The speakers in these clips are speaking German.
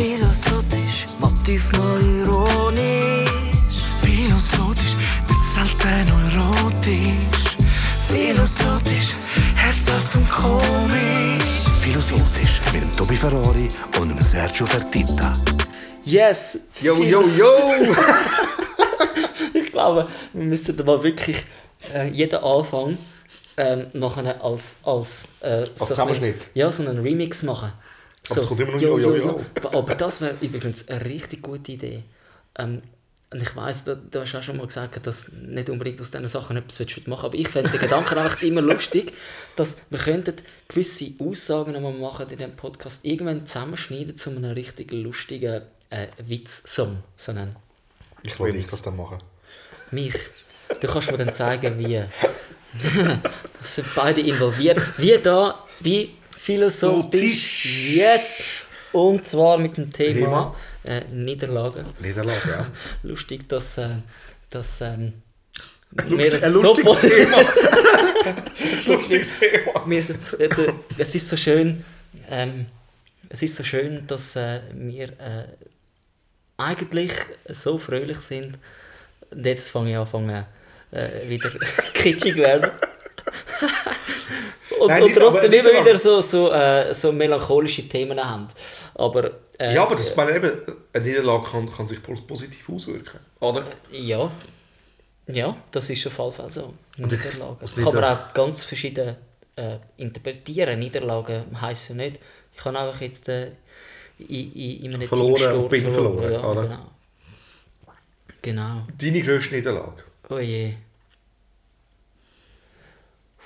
Philosophisch, motiv mal ironisch. Philosophisch, nicht selten erotisch. Philosophisch, herzhaft und komisch. Philosophisch mit dem Tobi Ferrari und dem Sergio Fertitta. Yes! Yo, yo, yo! Ich glaube, wir müssen da mal wirklich äh, jeden Anfang ähm, nachher als, als, äh, so ein- Zusammenschnitt? Ja, so einen Remix machen. Aber es kommt immer noch Jo, Jo, Jo. Aber das wäre übrigens eine richtig gute Idee. Ähm, und ich weiss, du, du hast auch schon mal gesagt, dass du nicht unbedingt aus diesen Sachen etwas willst machen Aber ich fände den Gedanken einfach immer lustig, dass wir könnten gewisse Aussagen die wir machen in diesem Podcast irgendwann zusammenschneiden zu einem richtig lustigen äh, Witz-Song. So einen Ich will nicht das dann machen. mich. Du kannst mir dann zeigen, wie. das sind beide involviert. Wie da, wie philosophisch. Yes! Und zwar mit dem Thema äh, Niederlagen. Niederlage, ja. Lustig, dass. Äh, dass ähm, Lustig, das ein so lustiges po- Thema. lustiges Thema. wir, äh, es ist so schön, ähm, es ist so schön, dass äh, wir äh, eigentlich so fröhlich sind. Und jetzt fange ich an, äh, wieder kitschig werden. Und, Nein, und trotzdem immer wieder so, so, äh, so melancholische Themen haben. Aber, äh, Ja, aber das, ich meine, eben, eine Niederlage kann, kann sich pos- positiv auswirken. Oder? Ja, ja, das ist auf jeden Fall so. Niederlagen. als Kann man Nieder- auch ganz verschieden äh, interpretieren. Niederlagen heisst ja nicht, ich habe einfach jetzt äh, in, in, in einem Verloren Teamsport und bin verloren, Ja, oder? genau. Genau. Deine grösste Niederlage. Oh je.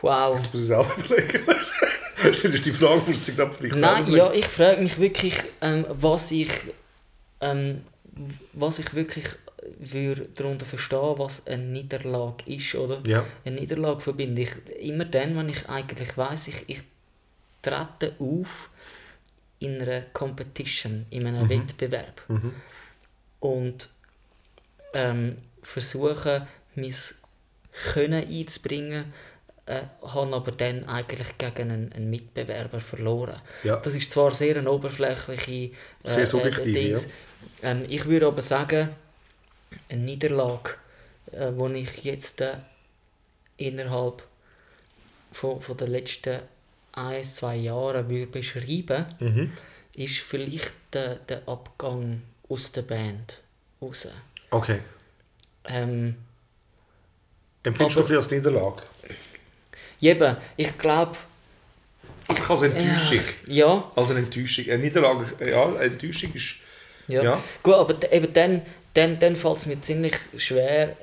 Wow. Du musst es auch überlegen. das ist die Frage, musst du dann vielleicht Nein, selber ja, ich frage mich wirklich, ähm, was ich ähm, was ich wirklich würde darunter verstehen, was eine Niederlage ist, oder? Ja. Eine Niederlage verbinde ich immer dann, wenn ich eigentlich weiß, ich, ich trete auf in einer Competition, in einem Wettbewerb und ähm, versuche, mein Können einzubringen, äh, habe aber dann eigentlich gegen einen, einen Mitbewerber verloren. Ja. Das ist zwar sehr eine oberflächliche äh, Sehr subjektiv, Dings. Ähm, ich würde aber sagen, eine Niederlage, äh, die ich jetzt äh, innerhalb von, von den letzten ein, zwei Jahren würde beschreiben Mhm. ist vielleicht der, der Abgang aus der Band raus. Okay. Ähm, Empfindest du Aber- ein bisschen als Niederlage? Eben, ich glaube, Ich als Enttäuschung. ja, Als eine Enttäuschung. Eine Niederlage, ja, eine Enttäuschung ist... Ja. Ja. Gut, aber eben dann, dann, dann fällt es mir ziemlich schwer,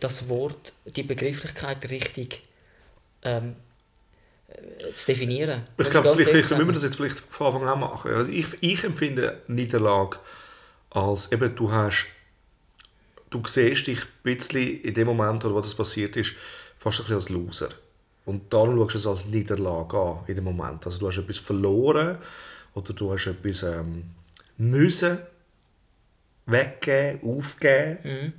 das Wort, die Begrifflichkeit richtig ähm, äh, zu definieren. Ich glaube, vielleicht, vielleicht müssen wir das jetzt vielleicht von Anfang an machen. Also ich, ich empfinde Niederlage als eben, du hast, du siehst dich ein bisschen in dem Moment, wo das passiert ist, fast ein bisschen als Loser. Und darum schaust du es als Niederlage an, in dem Moment. Also du hast etwas verloren oder du hast etwas ähm, müssen weggeben, aufgeben.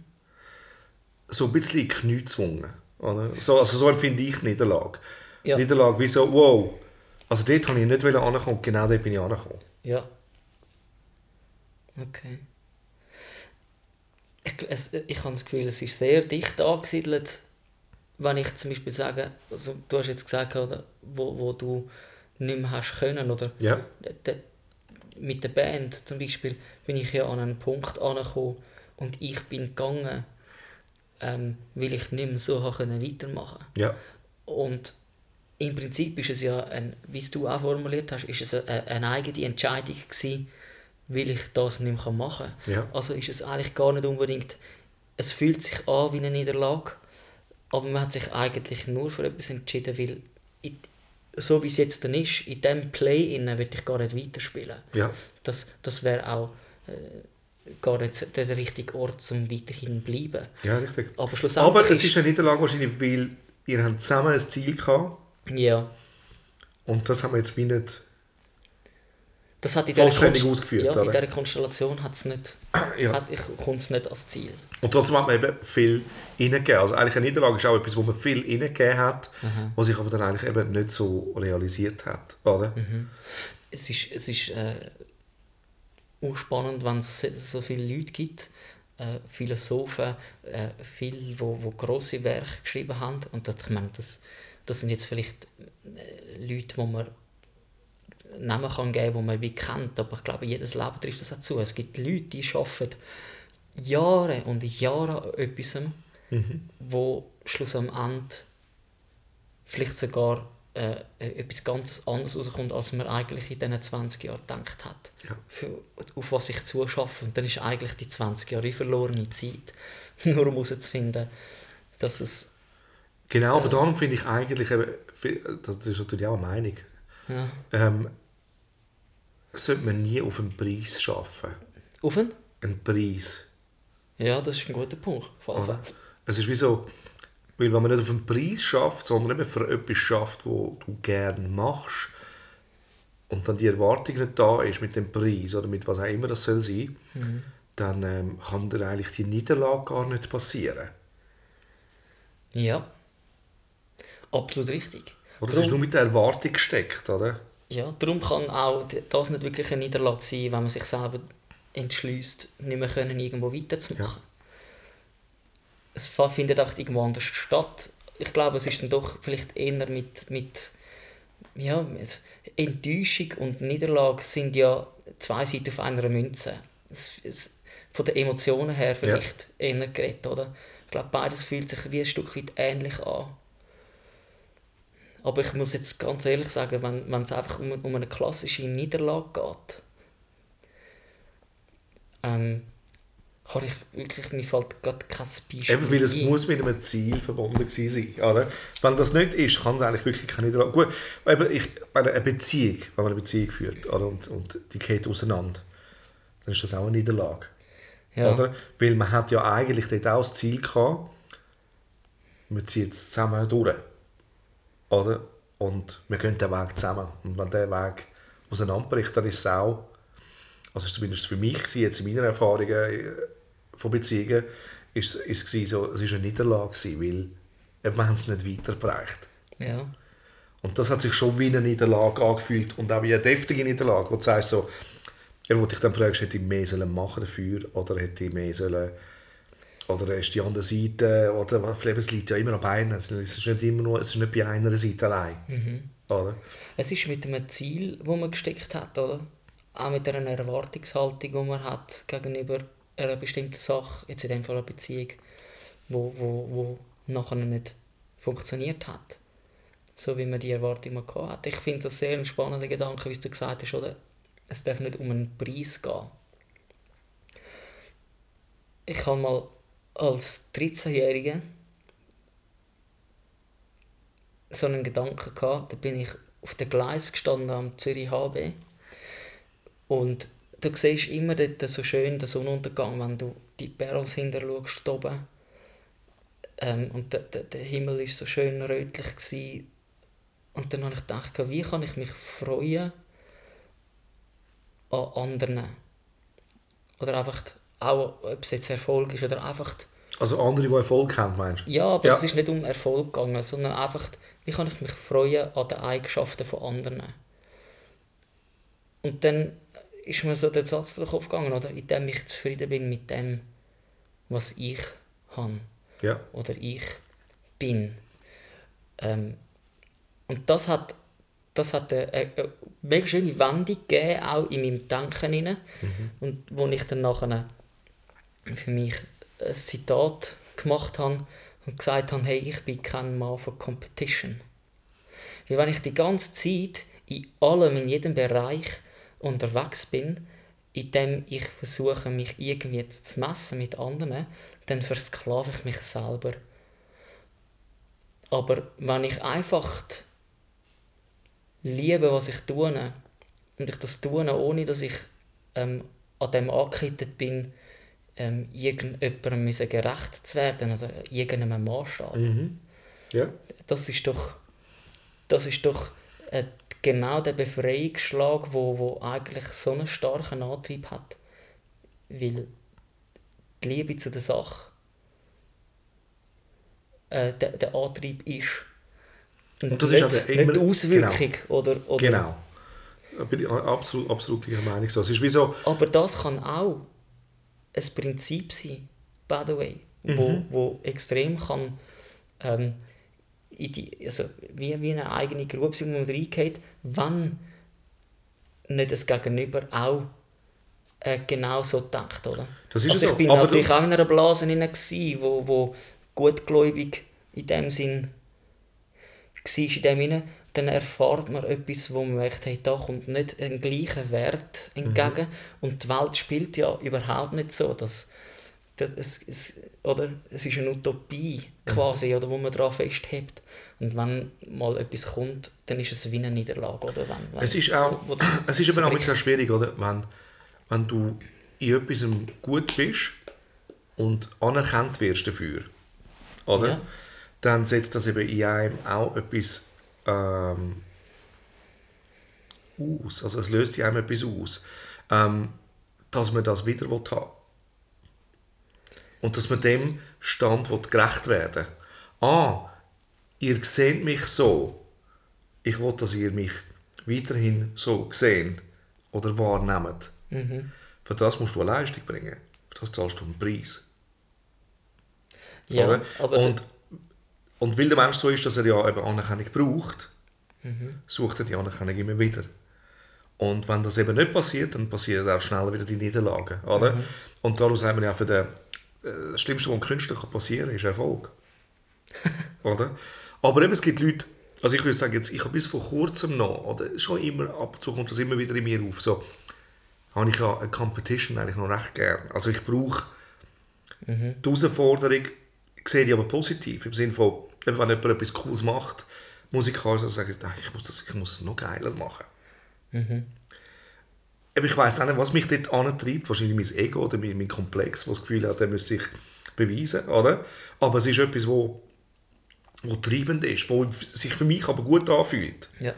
So ein bisschen in die Knie gezwungen. Oder? So, also so empfinde ich Niederlage. Ja. Niederlage wie so, wow, also dort wollte ich nicht ankommen und genau dort bin ich angekommen. Ja. Okay. Ich, es, ich habe das Gefühl, es ist sehr dicht angesiedelt, wenn ich zum Beispiel sage, also du hast jetzt gesagt, oder, wo, wo du nicht mehr hast können, oder? Ja. D- mit der Band zum Beispiel bin ich ja an einen Punkt angekommen und ich bin gegangen, ähm, weil ich nicht mehr so können weitermachen Ja. Und im Prinzip ist es ja, ein, wie es du auch formuliert hast, ist es eine, eine eigene Entscheidung gewesen, weil ich das nicht mehr machen kann. Ja. Also ist es eigentlich gar nicht unbedingt, es fühlt sich an wie eine Niederlage, aber man hat sich eigentlich nur für etwas entschieden, weil in, so wie es jetzt dann ist, in diesem Play innen will ich gar nicht weiterspielen. Ja. Das, das wäre auch äh, gar nicht der richtige Ort, um weiterhin zu bleiben. Ja, richtig. Aber schlussendlich Aber es ist eine Niederlage wahrscheinlich, weil ihr habt zusammen ein Ziel gehabt Ja. und das haben wir jetzt wie nicht... Das hat in dieser Vollständig Konst- ausgeführt, Ja, in dieser Konstellation hat's nicht, Ja. hat, ich, kommt es nicht als Ziel. Und trotzdem hat man eben viel reingegeben. Also eigentlich eine Niederlage ist auch etwas, wo man viel reingegeben hat, was sich aber dann eigentlich eben nicht so realisiert hat. Oder? Es ist, es ist äh, spannend, wenn es so viele Leute gibt, äh, Philosophen, äh, viele, wo, wo grosse Werke geschrieben haben. Und das, ich meine, das, das sind jetzt vielleicht äh, Leute, die man Namen kann geben kann, die man wie kennt. Aber ich glaube, jedes Leben trifft das auch zu. Es gibt Leute, die arbeiten Jahre und Jahre an etwas, mhm. wo Schluss am Ende vielleicht sogar äh, etwas ganz anderes rauskommt, als man eigentlich in diesen 20 Jahren gedacht hat. Ja. Für, auf was ich zuschaffe. Und dann ist eigentlich die 20 Jahre verlorene Zeit, nur um herauszufinden, dass es... Genau, aber darum finde ich eigentlich, eben, das ist natürlich auch eine Meinung, Ja. ähm, sollte man nie auf einen Preis schaffen. Auf einen? Einen Preis. Ja, das ist ein guter Punkt. Oder? Es ist wie so, weil wenn man nicht auf einen Preis schafft, sondern eben für etwas schafft, wo du gerne machst, und dann die Erwartung nicht da ist mit dem Preis oder mit was auch immer das soll sein, dann ähm, kann dir eigentlich die Niederlage gar nicht passieren. Ja. Absolut richtig. Oder es ist nur mit der Erwartung gesteckt, oder? Ja, darum kann auch das nicht wirklich eine Niederlage sein, wenn man sich selber entschließt, nicht mehr können, irgendwo weiterzumachen. Es fa- findet auch irgendwo anders statt. Ich glaube, es ist dann doch vielleicht eher mit, mit ja, Enttäuschung und Niederlage sind ja zwei Seiten auf einer Münze. Es, es, von den Emotionen her vielleicht eher geredet, oder? Ich glaube, beides fühlt sich wie ein Stück weit ähnlich an. Aber ich muss jetzt ganz ehrlich sagen, wenn, wenn es einfach um, um eine klassische Niederlage geht, ähm, kann ich wirklich, mir fällt gerade kein Beispiel Eben, weil es ein. muss mit einem Ziel verbunden gewesen sein. Oder? Wenn das nicht ist, kann es eigentlich wirklich keine Niederlage. Gut, eben, ich, meine, eine Beziehung, wenn man eine Beziehung führt oder, und, und die geht auseinander, dann ist das auch eine Niederlage. Ja. Oder? Weil man hat ja eigentlich dort auch das Ziel gehabt, wir ziehen es zusammen durch. Oder? Und wir gehen den Weg zusammen. Und wenn der Weg auseinanderbricht, dann ist es auch, also ist zumindest für mich jetzt in meiner Erfahrungen äh, von Beziehungen, ist, ist es so, es ist eine Niederlage gewesen, weil wir haben es nicht weitergebracht. Ja. Und das hat sich schon wie eine Niederlage angefühlt und auch wie eine deftige Niederlage, wo du sagst so, eben, wo dich dann fragst, hätte ich mehr sollen machen dafür oder hätte ich mehr sollen oder ist die andere Seite oder vielleicht es liegt ja immer an beiden, es ist nicht immer nur, es ist nicht bei einer Seite allein, oder? Es ist mit einem Ziel, wo man gesteckt hat, oder? Auch mit einer Erwartungshaltung, die man hat gegenüber einer bestimmten Sache, jetzt in dem Fall eine Beziehung, wo, wo, wo nachher nicht funktioniert hat. So wie man die Erwartung mal gehabt hat. Ich finde das sehr ein spannender Gedanke, wie du gesagt hast, oder? Es darf nicht um einen Preis gehen. Ich habe mal als 13-Jähriger so einen Gedanken gehabt, da bin ich auf dem Gleis gestanden am Zürich HB und du siehst immer dort so schön den Sonnenuntergang, wenn du die Perls hinter schaust, oben. Ähm, und der, der, der Himmel war so schön rötlich. Gewesen. Und dann habe ich gedacht, wie kann ich mich freuen an anderen? Oder einfach, auch ob es jetzt Erfolg ist, oder einfach Also andere, die Erfolg haben, meinst du? ja, aber Ja. es ist nicht um Erfolg gegangen, sondern einfach, wie kann ich mich freuen an den Eigenschaften von anderen. Und dann ist mir so der Satz durch den Kopf gegangen, oder? indem ich zufrieden bin mit dem, was ich habe Ja. oder ich bin. Ähm, und das hat, das hat eine, eine, mega schöne Wendung gegeben, auch in meinem Denken. Rein. Und wo ich dann nachher für mich ein Zitat gemacht habe und gesagt habe, hey, ich bin kein Mann von Competition. Weil wenn ich die ganze Zeit in allem, in jedem Bereich unterwegs bin, in dem ich versuche, mich irgendwie zu messen mit anderen, dann versklave ich mich selber. Aber wenn ich einfach liebe, was ich tue, und ich das tue, ohne dass ich ähm, an dem angekettet bin, ähm, irgendjemandem müssen gerecht zu werden oder irgendeinem Maßstab. Mhm. Ja. Das ist doch, das ist doch äh, genau der Befreiungsschlag, wo, wo eigentlich so einen starken Antrieb hat. Weil die Liebe zu der Sache äh, der, der Antrieb ist. Und das nicht, ist nicht immer- die Auswirkung. Oder, oder, Genau. Da bin ich absolut, absolut gleicher Meinung. So. Es ist wie so, Aber das kann auch ein Prinzip sein, by the way, wo, Mhm. wo extrem kann ähm, in die, also wie, wie eine eigene Grube sein, wo man reingeht, wenn nicht das Gegenüber auch äh, genau so denkt, oder? Das ist also so, ich bin aber natürlich auch in einer Blase hinein, wo, wo gutgläubig in dem Sinn war in dem Sinne, dann erfährt man etwas, wo man merkt, hey, da kommt nicht ein gleicher Wert entgegen Mhm. und die Welt spielt ja überhaupt nicht so, dass, dass es, es, oder? es ist eine Utopie Mhm. quasi, oder, wo man daran festhält und wenn mal etwas kommt, dann ist es wie eine Niederlage, oder? Wenn, wenn, Es ist auch, es ist eben auch schwierig, oder? Wenn, wenn du in etwas gut bist und anerkannt wirst dafür, oder? Ja. Dann setzt das eben in einem auch etwas ähm, aus. Also es löst in einem etwas aus, ähm, dass man das wieder will haben Und dass man dem Stand will gerecht werden Ah, ihr seht mich so, ich will, dass ihr mich weiterhin so seht oder wahrnehmt. Mhm. Für das musst du eine Leistung bringen. Für das zahlst du einen Preis. Ja, und, und weil der Mensch so ist, dass er ja eben Anerkennung braucht, Mhm. sucht er die Anerkennung immer wieder. Und wenn das eben nicht passiert, dann passieren auch schneller wieder die Niederlagen. Oder? Mhm. Und darum sagen wir ja, für den, äh, das Schlimmste, was einem Künstler passieren kann, ist Erfolg. oder? Aber eben, es gibt Leute, also ich würde sagen, jetzt, ich habe bis vor kurzem noch, oder schon immer, ab und zu kommt das immer wieder in mir auf, so, habe ich ja eine Competition eigentlich noch recht gern. Also ich brauche die Herausforderung, sehe die aber positiv, im Sinne von, eben, wenn jemand etwas Cooles macht, musikalisch, dann sage ich, nein, ich muss, das, ich muss es noch geiler machen. Aber ich weiß auch nicht, was mich dort antreibt. Wahrscheinlich mein Ego oder mein, mein Komplex, das das Gefühl hat, der müsste sich beweisen. Oder? Aber es ist etwas, wo, wo treibend ist, wo sich für mich aber gut anfühlt. ja.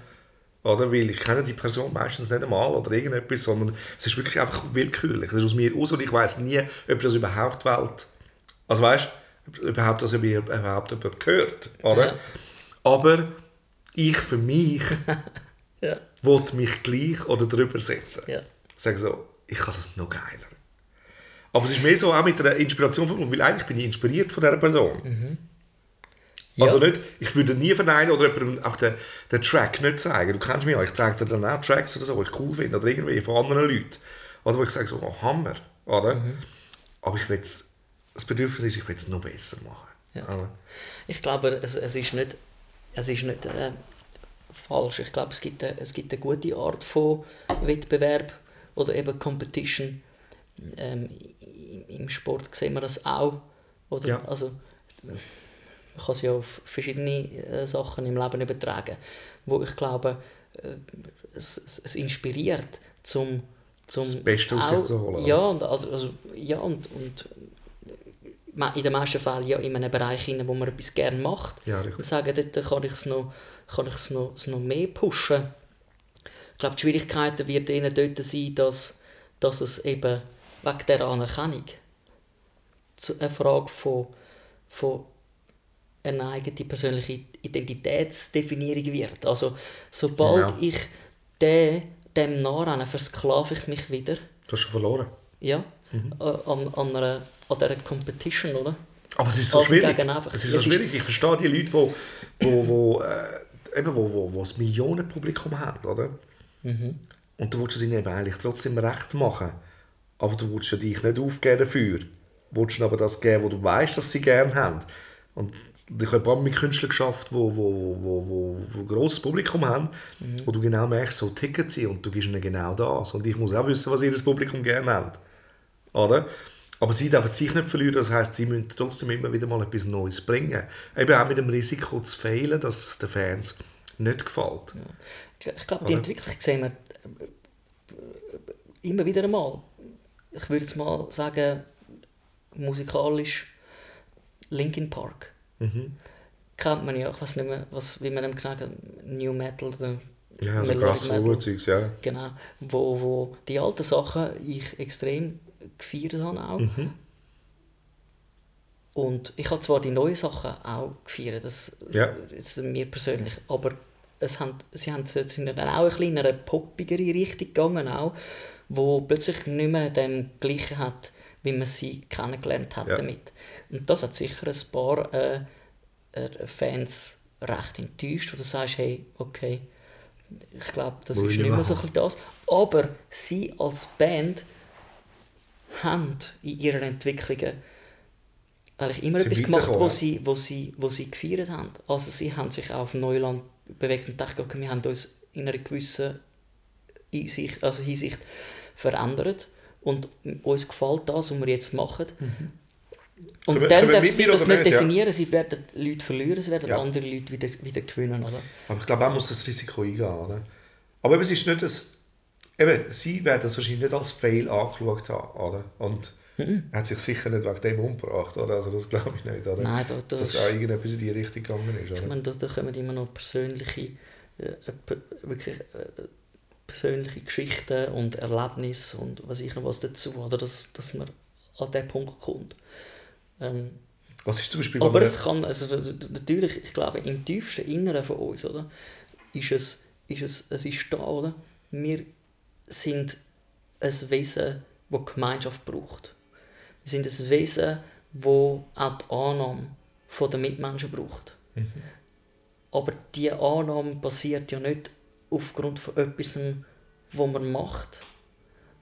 Oder? Weil ich kenne die Person meistens nicht einmal oder irgendetwas, sondern es ist wirklich einfach willkürlich. Es ist aus mir aus und ich weiß nie, ob das überhaupt Welt... Also weißt überhaupt, dass mir überhaupt jemand gehört. Oder? Ja. Aber ich für mich Ja. will mich gleich oder drüber setzen. Ja. Sage so, ich kann das noch geiler. Aber es ist mehr so auch mit einer Inspiration von weil eigentlich bin ich inspiriert von dieser Person. Ja. Also nicht, ich würde nie verneinen oder jemandem auch den, den Track nicht zeigen. Du kennst mich ja, ich zeige dir dann auch Tracks oder so, die ich cool finde oder irgendwie von anderen Leuten. Oder wo ich sage so, oh, Hammer. Oder? Aber ich will das Bedürfnis ist, ich will es noch besser machen. Ja. Oder? Ich glaube, es, es ist nicht, es ist nicht äh, falsch. Ich glaube, es gibt, eine, es gibt eine gute Art von Wettbewerb oder eben Competition. Ähm, Im Sport sehen wir das auch. Oder? Ja. Also, man kann es ja auf verschiedene äh, Sachen im Leben übertragen, wo ich glaube, äh, es, es, inspiriert zum, zum Das Beste auch- zu holen, Ja, und, also, also, ja, und, und in den meisten Fällen ja in einem Bereich, hinein, wo man etwas gerne macht. Ja. Und sagen, dort kann ich es noch, kann ich's noch, noch mehr pushen. Ich glaube, die Schwierigkeiten wird ihnen dort sein, dass, dass es eben wegen dieser Anerkennung eine Frage von, von einer eigenen persönlichen Identitätsdefinierung wird. Also, sobald Ja. ich dem, dem nachrenne, versklave ich mich wieder Du hast schon verloren. ja, Mhm. an, an, einer, an dieser Competition, oder? Aber es ist so Also schwierig. Es ist es so ist- schwierig. Ich verstehe die Leute, die wo, wo, wo, äh, eben, wo, wo, wo das Millionenpublikum haben, oder? Mhm. Und du willst es ihnen eben eigentlich trotzdem recht machen. Aber du willst ja dich nicht aufgeben dafür. Du willst ihnen aber das geben, was du weißt, dass sie gerne haben. Und ich habe ein paar mit Künstlern geschafft, die wo, wo, wo, wo, wo ein grosses Publikum haben, Mhm. wo du genau merkst, so ticken sie und du gibst ihnen genau das. Und ich muss auch wissen, was ihr das Publikum gerne hat. Oder? Aber sie dürfen sich nicht verlieren, das heisst, sie müssen trotzdem immer wieder mal etwas Neues bringen. Eben auch mit dem Risiko zu fehlen, dass es den Fans nicht gefällt. Ich glaube, die? Entwicklung sehen wir äh, immer wieder einmal. Ich würde jetzt mal sagen, musikalisch Linkin Park. Mhm. Kennt man ja, ich weiß nicht mehr, was, wie man dem hat, New Metal oder Ja, so Melodic Metal. Zeugs, ja. Genau, wo, wo die alten Sachen ich extrem gefeiert habe auch. Mhm. Und ich habe zwar die neuen Sachen auch gefeiert, das Ja. jetzt mir persönlich, aber es haben, sie haben, sind dann auch ein bisschen in eine poppigere Richtung gegangen, auch, wo plötzlich nicht mehr dem gleichen hat, wie man sie kennengelernt hat Ja. damit. Und das hat sicher ein paar äh, äh, Fans recht enttäuscht, wo du sagst, hey, okay, ich glaube, das Will ist ich nicht mehr so ein das. Aber sie als Band haben in ihren Entwicklungen eigentlich immer Sind etwas gemacht, wo sie, wo, sie, wo sie gefeiert haben. Also sie haben sich auf Neuland bewegt und dachten, okay, wir haben uns in einer gewissen Einsicht, also Hinsicht verändert und uns gefällt das, was wir jetzt machen. Und Können dann dürfen mit sie das nicht nicht? Ja. definieren, sie werden Leute verlieren, sie werden Ja. andere Leute wieder, wieder gewinnen. Oder? Aber ich glaube, man muss das Risiko eingehen. Oder? Aber es ist nicht das. Eben, sie werden es wahrscheinlich nicht als Fail angeschaut haben. Oder? Und Mhm. er hat sich sicher nicht wegen dem umgebracht. Oder? Also, das glaube ich nicht. Oder? Nein, da- da Dass das ist- auch irgendetwas in die Richtung gegangen ist. Ich Oder? meine, da, da kommen immer noch persönliche, äh, pe- wirklich äh, persönliche Geschichten und Erlebnisse und was ich noch was dazu, oder dass, dass man an den Punkt kommt. Ähm, Was ist zum Beispiel. aber es kann, also das- das- natürlich, ich glaube, im tiefsten Inneren von uns, oder, ist es, ist es, es ist da, oder? Wir sind ein Wesen, das Gemeinschaft braucht. Wir sind ein Wesen, das auch die Annahme von der Mitmenschen braucht. Aber diese Annahme basiert ja nicht aufgrund von etwas, was man macht,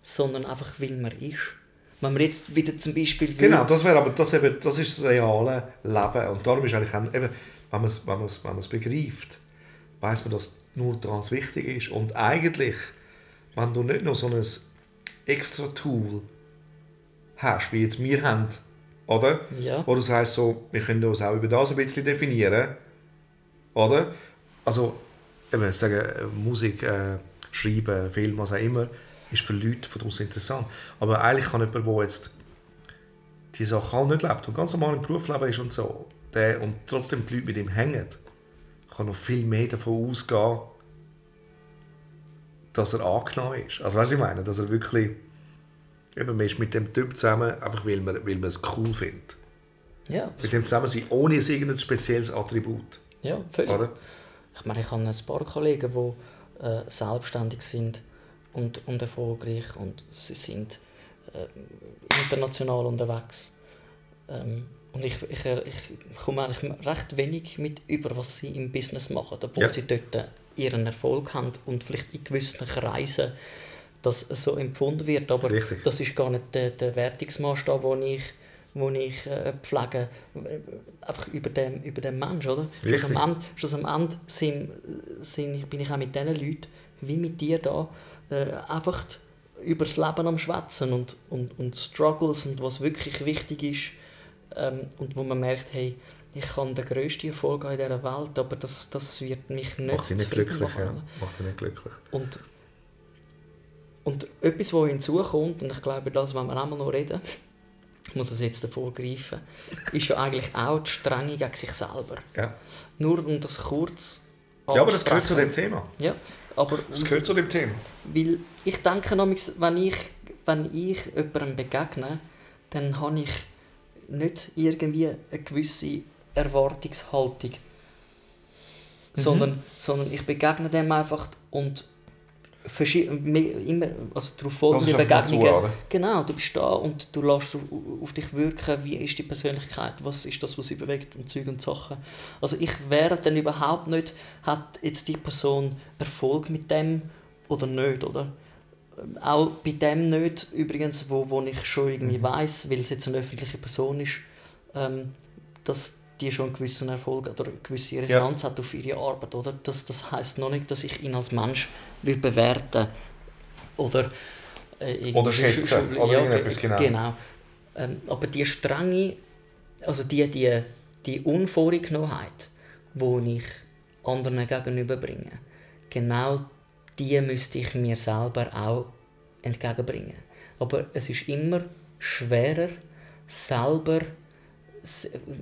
sondern einfach, weil man ist. Wenn man jetzt wieder zum Beispiel... Genau, das wäre aber das, eben, das ist das reale Leben. Und darum ist eigentlich eben, wenn man es wenn man's, wenn man's begreift, weiß man, dass nur trans wichtig ist. Und eigentlich, wenn du nicht noch so ein extra Tool hast, wie jetzt wir haben, oder? Ja. Wo du sagst, so, wir können uns auch über das ein bisschen definieren, oder? Also, eben, sagen, Musik, äh, Schreiben, Film, was auch immer, ist für Leute von uns interessant. Aber eigentlich kann jemand, der jetzt die Sache auch nicht lebt und ganz normal im Berufsleben ist und so, der, und trotzdem die Leute mit ihm hängen, kann noch viel mehr davon ausgehen, dass er angenommen ist. Also weißt du, was ich meine? Dass er wirklich, eben, man ist mit dem Typ zusammen, einfach weil man, weil man es cool findet. Ja, Mit dem zusammen sein, ohne irgendein spezielles Attribut. ja völlig. Oder? Ich meine, ich habe ein paar Kollegen, die äh, selbstständig sind und, und erfolgreich und sie sind äh, international unterwegs. Ähm, und ich, ich, ich komme eigentlich recht wenig mit über, was sie im Business machen, obwohl Ja. sie dort ihren Erfolg haben und vielleicht in gewissen Kreisen das so empfunden wird. Aber Richtig. das ist gar nicht der, der Wertungsmaßstab, den ich, wo ich äh, pflege, äh, einfach über den, über den Mensch, oder? Schluss Richtig. am Ende, schluss am Ende sind, sind, bin ich auch mit diesen Leuten, wie mit dir da, äh, einfach über das Leben am Schwätzen und, und, und Struggles und was wirklich wichtig ist ähm, und wo man merkt, hey, ich kann den grössten Erfolg haben in dieser Welt, aber das, das wird mich nicht Macht nicht glücklich. machen, Ja. Macht dich nicht glücklich. Und, und etwas, was hinzukommt, und ich glaube, das wenn wir einmal noch reden, ich muss es jetzt davor greifen, ist ja eigentlich auch die Strenge gegen sich selber. Ja. Nur um das kurz ja, aber das gehört zu dem. Thema. Ja, aber Das gehört zu dem Thema. weil ich denke, manchmal, wenn ich, wenn ich jemandem begegne, dann habe ich nicht irgendwie eine gewisse Erwartungshaltung. Sondern, sondern ich begegne dem einfach und immer, also darauf folgende zu, Begegnungen. Genau, du bist da und du lässt auf, dich wirken, wie ist die Persönlichkeit, was ist das, was sie bewegt und Zeug und Sachen. Also ich wäre dann überhaupt nicht, hat jetzt die Person Erfolg mit dem oder nicht, oder? Auch bei dem nicht, übrigens, wo, wo ich schon Mhm. irgendwie weiß, weil es jetzt eine öffentliche Person ist, ähm, dass die schon einen gewissen Erfolg oder eine gewisse Resonanz hat auf ihre Arbeit, oder? Das, das heißt noch nicht, dass ich ihn als Mensch will bewerten oder äh, Oder schätzen, sch- sch- oder ja, irgendetwas, ge- genau. genau. Ähm, aber die strenge, also die, die, die Unvorgenommenheit, die ich anderen gegenüberbringe, genau die müsste ich mir selber auch entgegenbringen. Aber es ist immer schwerer, selber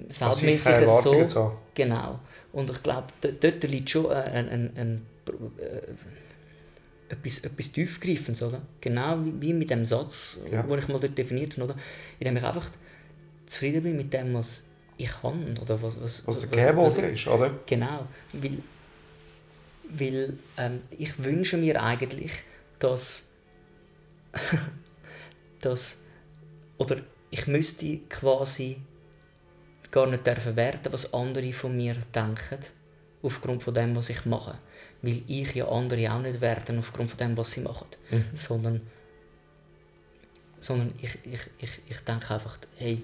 selbstmäßig Erwartungen so... zu haben. Genau. Und ich glaube, dort liegt schon ein, ein, ein, äh, etwas, etwas tiefgreifendes, oder? Genau wie, mit dem Satz, Ja. den ich mal dort definiert habe, oder? In dem ich einfach zufrieden bin mit dem, was ich kann, oder was... Was, Was der worden ist, oder? Genau, weil weil ähm, ich wünsche mir eigentlich, dass, dass oder ich müsste quasi gar nicht dürfen was andere von mir denken, aufgrund von dem, was ich mache. Weil ich ja andere auch nicht werten aufgrund von dem, was sie machen. Sondern, sondern ich, ich, ich, ich denke einfach, hey,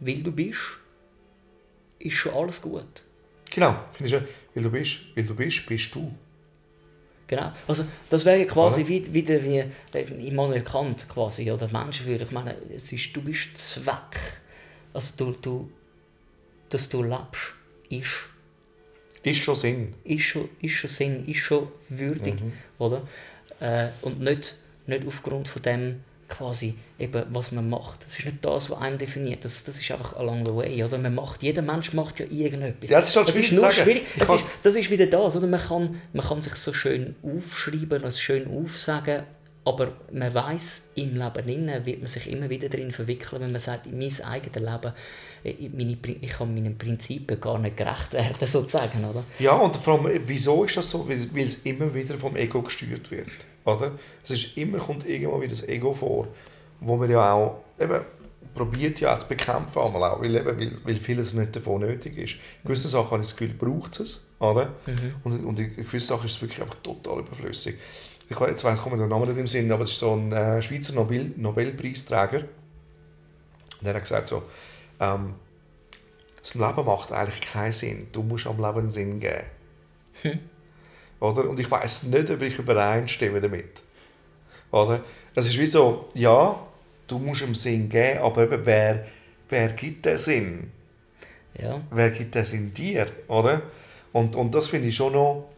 weil du bist, ist schon alles gut. Genau, finde ich schön. Weil du bist, weil du bist, bist du. Genau. Also das wäre quasi wie, wieder wie äh, Immanuel Kant quasi, oder Menschenwürde. Ich meine, es ist, du bist Zweck. Also du, du, dass du lebst, ist, Ist schon Sinn. ist, schon, ist schon Sinn, ist schon würdig, oder? Äh, und nicht, nicht aufgrund von dem quasi eben, was man macht. Das ist nicht das, was einem definiert. Das, das ist einfach along the way, oder? Man macht, jeder Mensch macht ja irgendetwas. Ja, es ist halt schwierig ist nur sagen. schwierig. Es ist, das ist wieder das, oder? Man kann, man kann sich so schön aufschreiben, es schön aufsagen, aber man weiß im Leben innen wird man sich immer wieder drin verwickeln, wenn man sagt, in mein eigenes Leben, äh, meine, ich kann meinen Prinzipien gar nicht gerecht werden, sozusagen, oder? Ja, und vor allem, wieso ist das so? Weil, weil es immer wieder vom Ego gesteuert wird. Oder? Es ist immer, kommt irgendwo wieder das Ego vor, wo man ja auch eben, probiert ja auch zu bekämpfen, einmal auch, weil, eben, weil, weil vieles nicht davon nötig ist. Gewisse Sachen habe ich das Gefühl, braucht es. Oder? Und, und in gewissen Sachen ist es wirklich einfach total überflüssig. Ich weiß, jetzt weiss, kommt der Name nicht im Sinn, aber es ist so ein äh, Schweizer Nobel Nobelpreisträger. Und der hat gesagt so, ähm, das Leben macht eigentlich keinen Sinn. Du musst am Leben Sinn geben. Oder? Und ich weiß nicht, ob ich übereinstimme damit. Oder? Es ist wie so, ja, du musst einen Sinn geben, aber eben, wer, wer gibt den Sinn? Ja, Wer gibt den Sinn dir? Oder? Und, und das finde ich schon noch.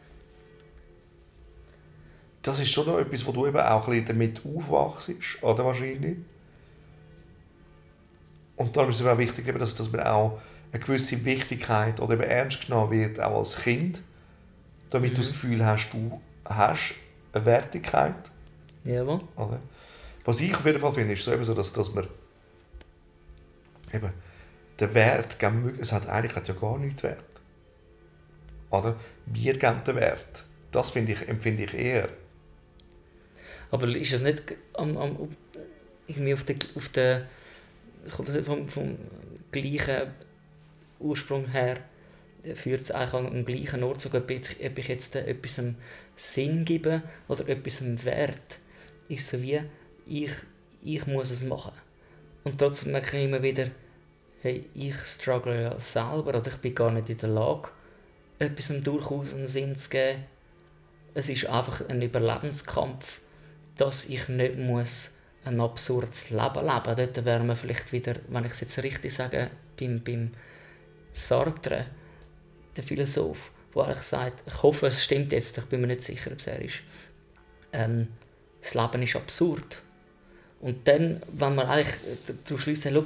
Das ist schon noch etwas, wo du eben auch ein bisschen damit aufwachst, oder wahrscheinlich. Und darum ist es auch wichtig, eben, dass, dass man auch eine gewisse Wichtigkeit oder eben ernst genommen wird, auch als Kind, damit du das Gefühl hast, du hast eine Wertigkeit. jawohl. Oder? Was ich auf jeden Fall finde, ist so, eben so dass, dass man eben den Wert geben, es hat eigentlich hat ja gar nichts Wert. Oder? Wir geben den Wert. Das finde ich, empfinde ich eher. Aber ist es nicht am, am, irgendwie auf der, auf der kommt das vom, vom gleichen Ursprung her, führt es eigentlich den gleichen Ort, sogar ob ich, jetzt etwas Sinn gebe oder etwas Wert, ist so wie, ich, ich muss es machen. Und trotzdem merke ich immer wieder, hey, ich struggle ja selber oder ich bin gar nicht in der Lage, etwas durchaus einen Sinn zu geben. Es ist einfach ein Überlebenskampf, dass ich nicht muss ein absurdes Leben leben. Dort wären wir vielleicht wieder, wenn ich es jetzt richtig sage, beim, beim Sartre, der Philosoph, der eigentlich sagt, ich hoffe, es stimmt jetzt, ich bin mir nicht sicher, ob es er ist, ähm, das Leben ist absurd. Und dann, wenn man eigentlich darauf schließt, schau,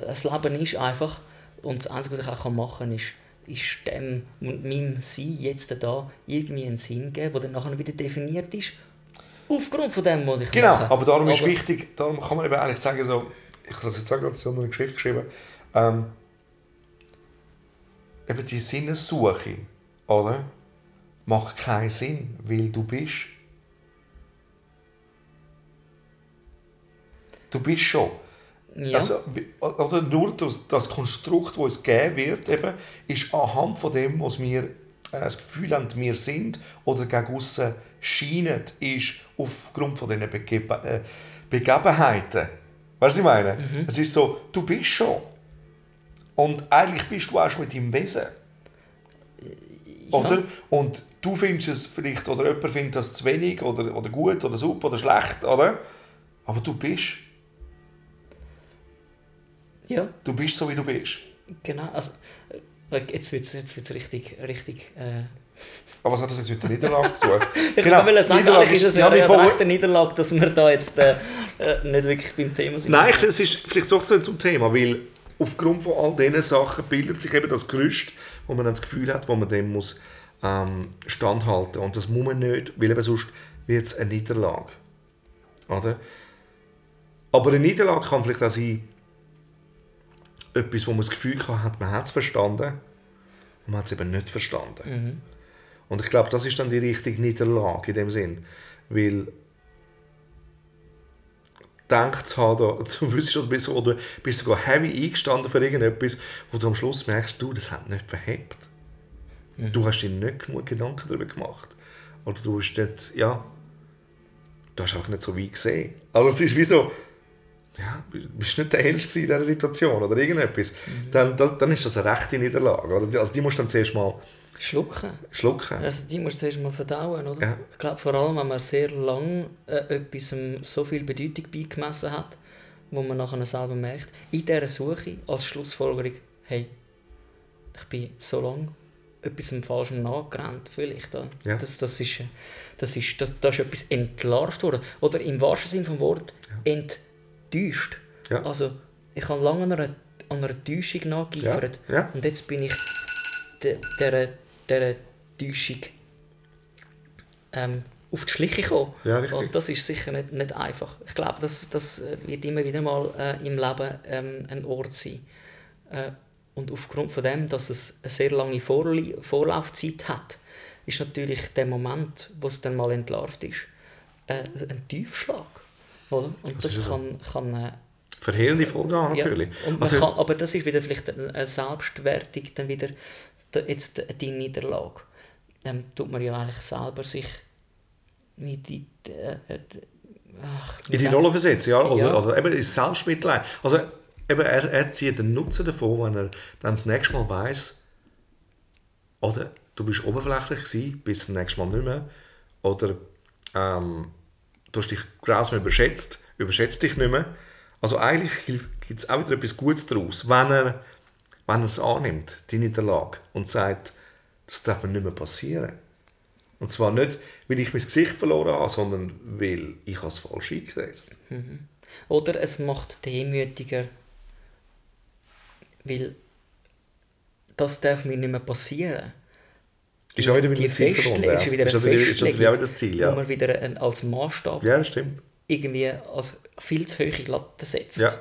das Leben ist einfach und das Einzige, was ich auch machen kann, ist, ist dem und meinem Sein jetzt da irgendwie einen Sinn geben, der dann nachher wieder definiert ist, aufgrund von dem, was ich Genau, mache. aber darum ist wichtig, darum kann man eben eigentlich sagen, so, ich kann das jetzt sagen, ich habe eine Geschichte geschrieben, ähm, eben die Sinnessuche, oder? Macht keinen Sinn, weil du bist. Du bist schon. Ja. Also, oder nur das, das Konstrukt, das uns gegeben wird, eben, ist anhand von dem, was wir äh, das Gefühl haben, wir sind oder gegen aussen scheinen, ist aufgrund von diesen Begeb äh, Begebenheiten. Weißt du, was ich meine? Es ist so, du bist schon. Und eigentlich bist du auch schon mit deinem Wesen. Oder? Und du findest es vielleicht, oder jemand findet das zu wenig, oder, oder gut, oder super, oder schlecht, oder? Aber du bist. ja, Du bist so, wie du bist. genau. Also, äh, jetzt wird es jetzt wird's richtig, richtig äh, Aber was hat das jetzt mit der Niederlage zu tun? Ich genau, wollte sagen, Niederlage ist es ja, eine rechte Niederlage, dass wir da jetzt äh, äh, nicht wirklich beim Thema sind. Nein, es ist vielleicht doch so zum Thema, weil aufgrund von all diesen Sachen bildet sich eben das Gerüst, wo man dann das Gefühl hat, wo man dem muss ähm, standhalten Und das muss man nicht, weil eben sonst wird es eine Niederlage. Oder? Aber eine Niederlage kann vielleicht auch sein, etwas, wo man das Gefühl hat, man hat es verstanden und man hat es eben nicht verstanden. Und ich glaube, das ist dann die richtige Niederlage in dem Sinn. Weil gedacht zu haben, da- du wüsstest oder bist, oder bist sogar heavy eingestanden für irgendetwas, wo du am Schluss merkst, du, das hat nicht verhebt. Du hast dir nicht genug Gedanken darüber gemacht. Oder du bist nicht, ja, du hast auch nicht so weit gesehen. Also es ist wie so, ja, du bist nicht der Älteste in dieser Situation oder irgendetwas. Dann, dann, dann ist das eine rechte Niederlage. Oder? Also die musst du dann zuerst mal Schlucken. schlucken. Also die musst du zuerst mal verdauen, oder? Ja. Ich glaube vor allem, wenn man sehr lang äh, etwas so viel Bedeutung beigemessen hat, wo man nachher selber merkt, in dieser Suche als Schlussfolgerung, hey, ich bin so lange etwas Falschem nachgerannt, vielleicht. oder? Ja. Das, das, ist, äh, das, ist, das, da ist etwas entlarvt worden. Oder im wahrsten Sinne des Wortes enttäuscht. Ja. Also, ich habe lange an einer, an einer Täuschung nachgeeifert. Ja, ja. Und jetzt bin ich de- dieser dieser Täuschung ähm, auf die Schliche gekommen. Ja, richtig. Und das ist sicher nicht, nicht einfach. Ich glaube, das, das wird immer wieder mal äh, im Leben ähm, ein Ort sein. Äh, und aufgrund von dem, dass es eine sehr lange Vorli Vorlaufzeit hat, ist natürlich der Moment, wo es dann mal entlarvt ist, äh, ein Tiefschlag. Oder? Und Das das, kann, kann äh, Verheerende Folge haben, natürlich. ja, also, kann, aber das ist wieder vielleicht eine Selbstwertung, dann wieder jetzt die Niederlage. Dann tut man ja eigentlich selber sich mit die, äh, äh, ach, in die Rolle versetzen, ja. Oder, Ja. oder eben ins Selbstmitleid. Also eben, er, er zieht den Nutzen davon, wenn er dann das nächste Mal weiss, oder du bist oberflächlich gewesen, bis das nächste Mal nicht mehr, oder ähm, du hast dich grausam überschätzt, überschätzt dich nicht mehr. Also eigentlich gibt es auch wieder etwas Gutes daraus, wenn er, wenn er es annimmt, die Niederlage, und sagt, das darf mir nicht mehr passieren. Und zwar nicht, weil ich mein Gesicht verloren habe, sondern weil ich es falsch eingesetzt habe. Oder es macht demütiger, weil das darf mir nicht mehr passieren. Ist auch wieder mit dem Ziel verbunden. ja. ist wieder Ist natürlich ist wieder das Ziel, wo ja. man wieder ein, als Maßstab Ja, stimmt. irgendwie als viel zu hohe Latte setzt. Ja.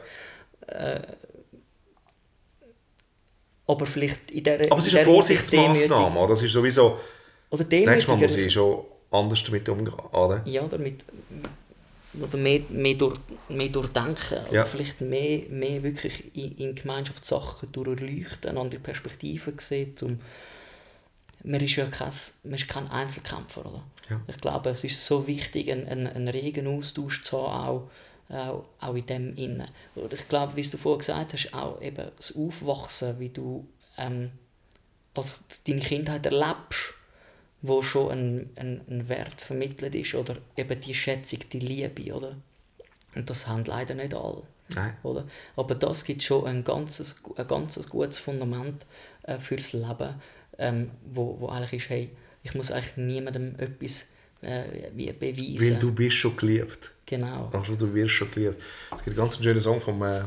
Aber vielleicht in dieser Aber es ist in eine Vorsichtsmaßnahme. oder? Das ist sowieso, Oder das nächste Mal muss ich schon anders damit umgehen. Oder? Ja, damit oder mehr, mehr, durch, mehr durchdenken. Ja. Oder vielleicht mehr, mehr wirklich in, in Gemeinschaftssachen durchleuchten, andere Perspektive sehen. Um, man ist ja kein, man ist kein Einzelkämpfer. Oder? Ja. Ich glaube, es ist so wichtig, einen, einen, einen regen Austausch zu haben, auch, auch, auch in dem Innen. Oder ich glaube, wie du vorhin gesagt hast, auch eben das Aufwachsen, wie du ähm, was deine Kindheit erlebst, wo schon ein, ein, ein Wert vermittelt ist oder eben die Schätzung, die Liebe, oder? Und das haben leider nicht alle, Nein. oder? Aber das gibt schon ein ganzes, ein ganzes gutes Fundament äh, fürs Leben, ähm, wo, wo eigentlich ist, hey, ich muss eigentlich niemandem etwas äh, beweisen. Weil du bist schon geliebt. Genau. Also du wirst schon geliebt. Es gibt einen ganz schönen Song von äh,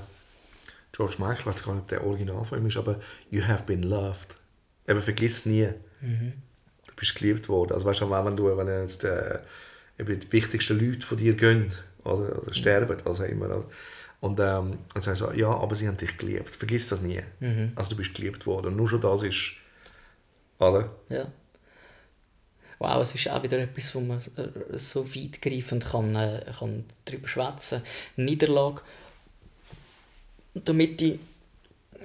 George Michael, ich weiß gar nicht, ob der Original von ihm ist, aber You have been loved. Eben vergiss nie. Du bist geliebt worden. Also weißt du, wenn du, wenn jetzt äh, eben die wichtigsten Leute von dir gehen oder, oder sterben, was auch immer. Und ähm, dann sagen sie so, ja, aber sie haben dich geliebt. Vergiss das nie. Also du bist geliebt worden. Und nur schon das ist, oder? Ja. Wow, es ist auch wieder etwas, wo man äh, so weitgreifend kann, äh, kann darüber schwätzen kann. Niederlage. Damit ich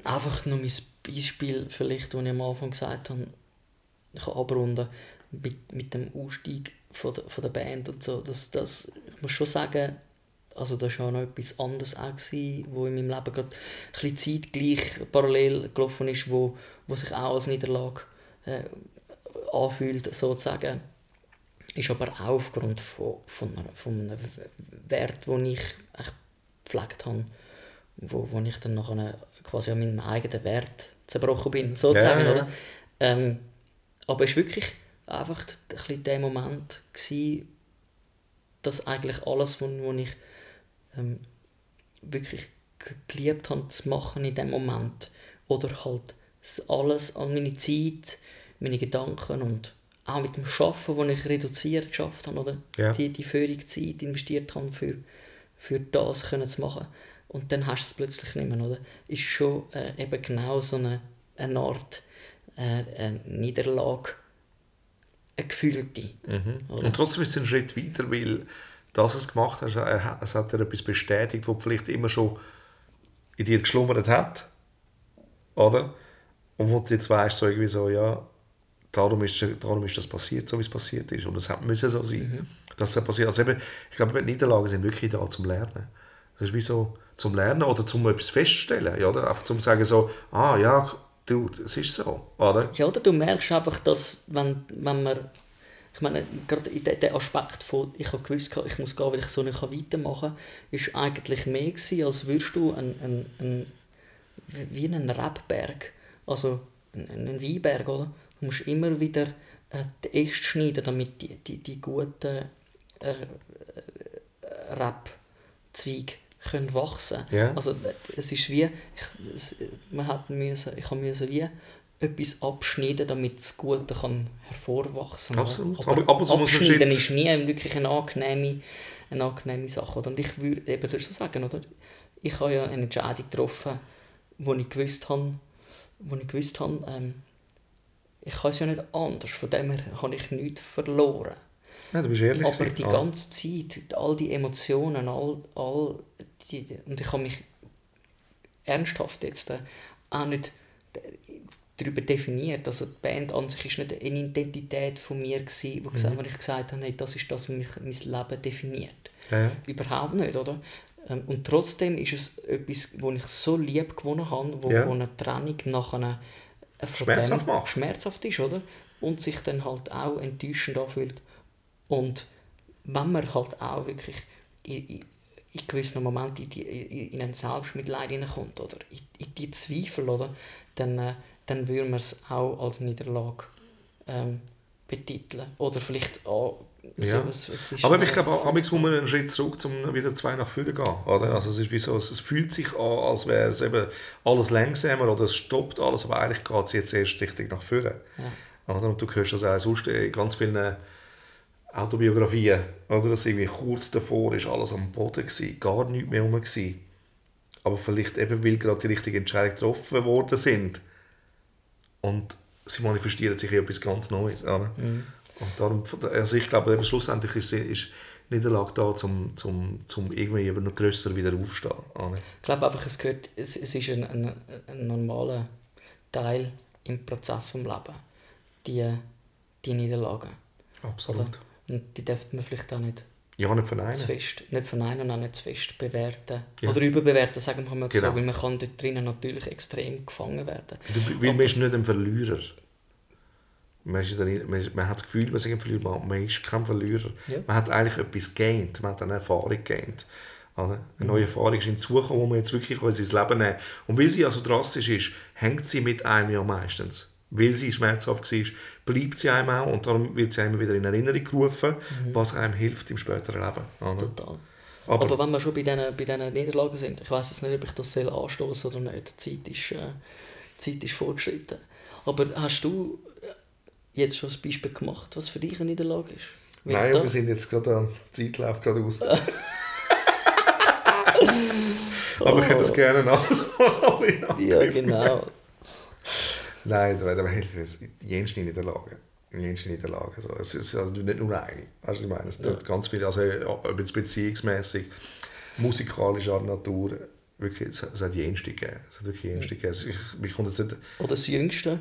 einfach nur mein Beispiel, vielleicht, das ich am Anfang gesagt habe, kann abrunden mit, mit dem Ausstieg von der, von der Band und so. Das, das, ich muss schon sagen, also das war ja noch etwas anderes auch, wo in meinem Leben gerade ein bisschen zeitgleich parallel gelaufen ist, wo, wo sich auch als Niederlage äh, anfühlt, sozusagen. Ist aber auch aufgrund von, von, einer, von einem Wert, den ich gepflegt habe, wo, wo ich dann nachher quasi an meinem eigenen Wert zerbrochen bin, sozusagen, Ja, ja, oder? Ähm, aber es war wirklich einfach ein bisschen der Moment, gewesen, dass eigentlich alles, was ich ähm, wirklich geliebt habe zu machen in dem Moment, oder halt alles an meine Zeit, meine Gedanken und auch mit dem Schaffen, wo ich reduziert geschafft habe, oder? Ja. Die, die völlige Zeit investiert habe, für, für das können zu machen. Und dann hast du es plötzlich nicht mehr, oder? Ist schon äh, eben genau so eine, eine Art äh, eine Niederlage, eine gefühlte. Oder? Und trotzdem ist es ein Schritt weiter, weil das es gemacht hast, hat- es hat dir etwas bestätigt, was vielleicht immer schon in dir geschlummert hat. Oder? Und wo du jetzt weißt, so irgendwie so, ja, darum ist, darum ist das passiert, so wie es passiert ist. Und es müssen so sein, dass es passiert. Also eben, ich glaube, die Niederlagen sind wirklich da zum Lernen. Das ist wie so zum Lernen oder zum etwas feststellen, ja, oder? Einfach zum sagen so, ah ja, du, es ist so, oder? Ja, oder du merkst einfach, dass wenn, wenn man, ich meine, gerade in dem Aspekt von, ich habe gewusst, ich muss gehen, weil ich so nicht weitermachen kann, ist eigentlich mehr gewesen, als würdest du ein, ein, ein, wie einen Rebberg, also einen, einen Weinberg, oder? Du musst immer wieder äh, die Äste schneiden, damit die, die, die guten äh, Rebzweige können wachsen Ja. Also es ist wie, ich, es, man hat müssen, ich habe müssen wie etwas abschneiden, damit das Gute kann hervorwachsen kann. Absolut. Aber, Aber ab und zu muss man abschneiden ist nie wirklich eine angenehme, eine angenehme Sache. Oder? Und ich würde eben schon sagen, oder? ich habe ja eine Entscheidung getroffen, wo ich gewusst habe, wo ich gewusst habe, ähm, ich kann es ja nicht anders, von dem her habe ich nichts verloren. Ja, du bist ehrlich. Aber die Ah. ganze Zeit, all die Emotionen, all, all die, und ich habe mich ernsthaft jetzt äh, auch nicht darüber definiert. Also die Band an sich ist nicht eine Identität von mir gewesen, wo, wo ich gesagt habe, hey, das ist das, was mich, mein Leben definiert. Ja, ja. Überhaupt nicht, oder? Ähm, Und trotzdem ist es etwas, wo ich so lieb gewonnen habe, wo Ja. von einer Trennung nach einer Schmerzhaft dem macht. schmerzhaft ist, oder? Und sich dann halt auch enttäuschend anfühlt. Und wenn man halt auch wirklich in, in, in gewissen Momenten in, die, in ein Selbstmitleid hineinkommt, oder? In, in die Zweifel, oder? Dann, äh, dann würde man es auch als Niederlage ähm, betiteln. Oder vielleicht auch... Ja. so, Aber ich glaube, amigs muss man einen Schritt zurück, um wieder zwei nach vorne zu gehen. Oder? Also es, ist wie so, es fühlt sich an, als wäre es eben alles langsamer oder es stoppt alles, aber eigentlich geht es jetzt erst richtig nach vorne. Ja. Oder? Und du hörst das auch sonst in ganz vielen Autobiografien, oder? dass irgendwie kurz davor ist alles am Boden gewesen, gar nichts mehr rum gewesen. Aber vielleicht eben, weil gerade die richtigen Entscheidungen getroffen worden sind. Und sie manifestieren sich in etwas ganz Neues. Oder? Und darum, also ich glaube, eben schlussendlich ist, ist Niederlage da, um zum, zum irgendwie eben noch grösser wieder aufstehen. Oder? Ich glaube einfach, es, gehört, es, es ist ein, ein, ein normaler Teil im Prozess des Lebens. Die, die Niederlagen. Absolut. Oder? Und die dürfte man vielleicht auch nicht Ja, nicht zu verneinen. fest, nicht verneinen und auch nicht zu fest bewerten. Ja. Oder überbewerten, sagen wir mal Genau. so, weil man kann dort drinnen natürlich extrem gefangen werden. Du, weil man ist nicht ein Verlierer. Man, ist dann, man, man hat das Gefühl, man ist ein Verlierer, man- man ist kein Verlierer. Ja. Man hat eigentlich etwas gained, man hat eine Erfahrung gained. Oder? Eine neue Erfahrung ist hinzugekommen, die man jetzt wirklich in sein Leben nehmen Und weil sie ja so drastisch ist, hängt sie mit einem ja meistens. Weil sie schmerzhaft war, bleibt sie einem auch und darum wird sie einem wieder in Erinnerung gerufen, was einem hilft im späteren Leben. Oder? Total. Aber- Aber, wenn wir schon bei diesen, bei diesen Niederlagen sind, ich weiß jetzt nicht, ob ich das soll anstoßen oder nicht. Die Zeit ist, äh, die Zeit ist vorgeschritten. Aber hast du jetzt schon ein Beispiel gemacht, was für dich eine Niederlage ist? Weil Nein, wir sind jetzt gerade am Zeitlauf gerade aus. Aber ich hätte es gerne nachher. Ja, genau. Nein, da das jenste Niederlagen. Jenste Niederlagen. Also, es ist also nicht nur eine. Weißt du, was ich meine? Es tut ganz viel, also ob jetzt beziehungsmässig, musikalischer Natur, wirklich, es, es hat jenste gegeben. Es hat wirklich jenste gegeben. Also, ich, mich kommt jetzt nicht, Oder das Jüngste?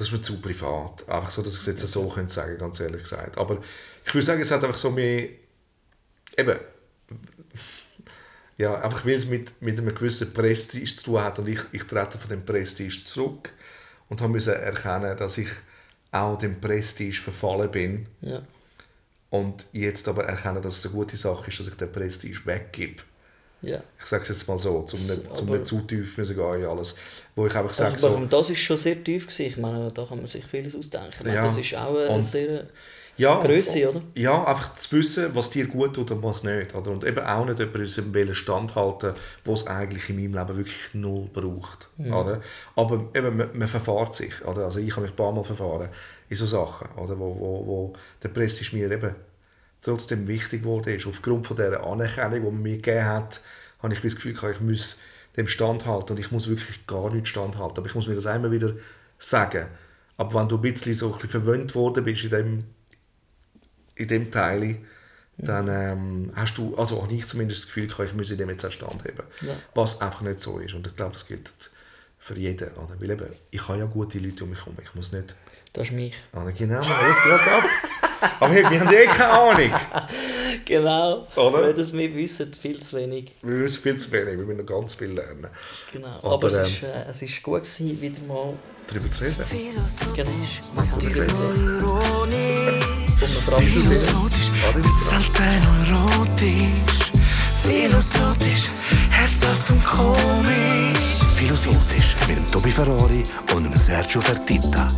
Das ist mir zu privat. Einfach so, dass ich es jetzt so könnte sagen, ganz ehrlich gesagt. Aber ich würde sagen, es hat einfach so mehr, eben, ja, einfach weil es mit, mit einem gewissen Prestige zu tun hat und ich, ich trete von dem Prestige zurück und habe müssen erkennen, dass ich auch dem Prestige verfallen bin Ja. und jetzt aber erkenne, dass es eine gute Sache ist, dass ich den Prestige weggebe. Ja. Ich sage es jetzt mal so, zum nicht, zum nicht zu tief müssen gehen in alles. Wo ich einfach sage, Also, so, das ist schon sehr tief gewesen. Ich meine, da kann man sich vieles ausdenken. Meine, Ja. Das ist auch eine Und- sehr ja, Grösse, oder? Ja, einfach zu wissen, was dir gut tut und was nicht. Oder? Und eben auch nicht jemanden wollen standhalten, wo es eigentlich in meinem Leben wirklich null braucht. Oder? Aber eben, man, man verfahrt sich. Oder? Also ich habe mich ein paar Mal verfahren in so Sachen, oder? Wo, wo, wo der Prestige mir eben trotzdem wichtig geworden ist. Aufgrund von dieser Anerkennung, die man mir gegeben hat, habe ich das Gefühl, gehabt, ich muss dem standhalten und ich muss wirklich gar nicht standhalten. Aber ich muss mir das einmal wieder sagen. Aber wenn du ein bisschen so ein bisschen verwöhnt worden bist in dem, in dem Teil, dann ähm, hast du, also habe ich zumindest das Gefühl, gehabt, ich müsse dem jetzt einen Stand haben. Ja. Was einfach nicht so ist. Und ich glaube, das gilt für jeden. Oder? Weil eben, ich habe ja gute Leute um mich herum. Ich muss nicht... Das ist mich. Oder? Genau, alles geht ab. Aber wir haben eh keine Ahnung. Genau. Oder? Weil das wir wissen viel zu wenig. Wir wissen viel zu wenig, wir müssen noch ganz viel lernen. Genau. Aber, Aber, es, ähm, ist, äh, es ist gut gewesen, wieder mal Darüber zu reden. Philosophisch, Genau. um. Philosophisch, mit selten erotisch. Philosophisch, herzhaft und komisch. Philosophisch mit dem Tobi Ferrari und dem Sergio Fertitta.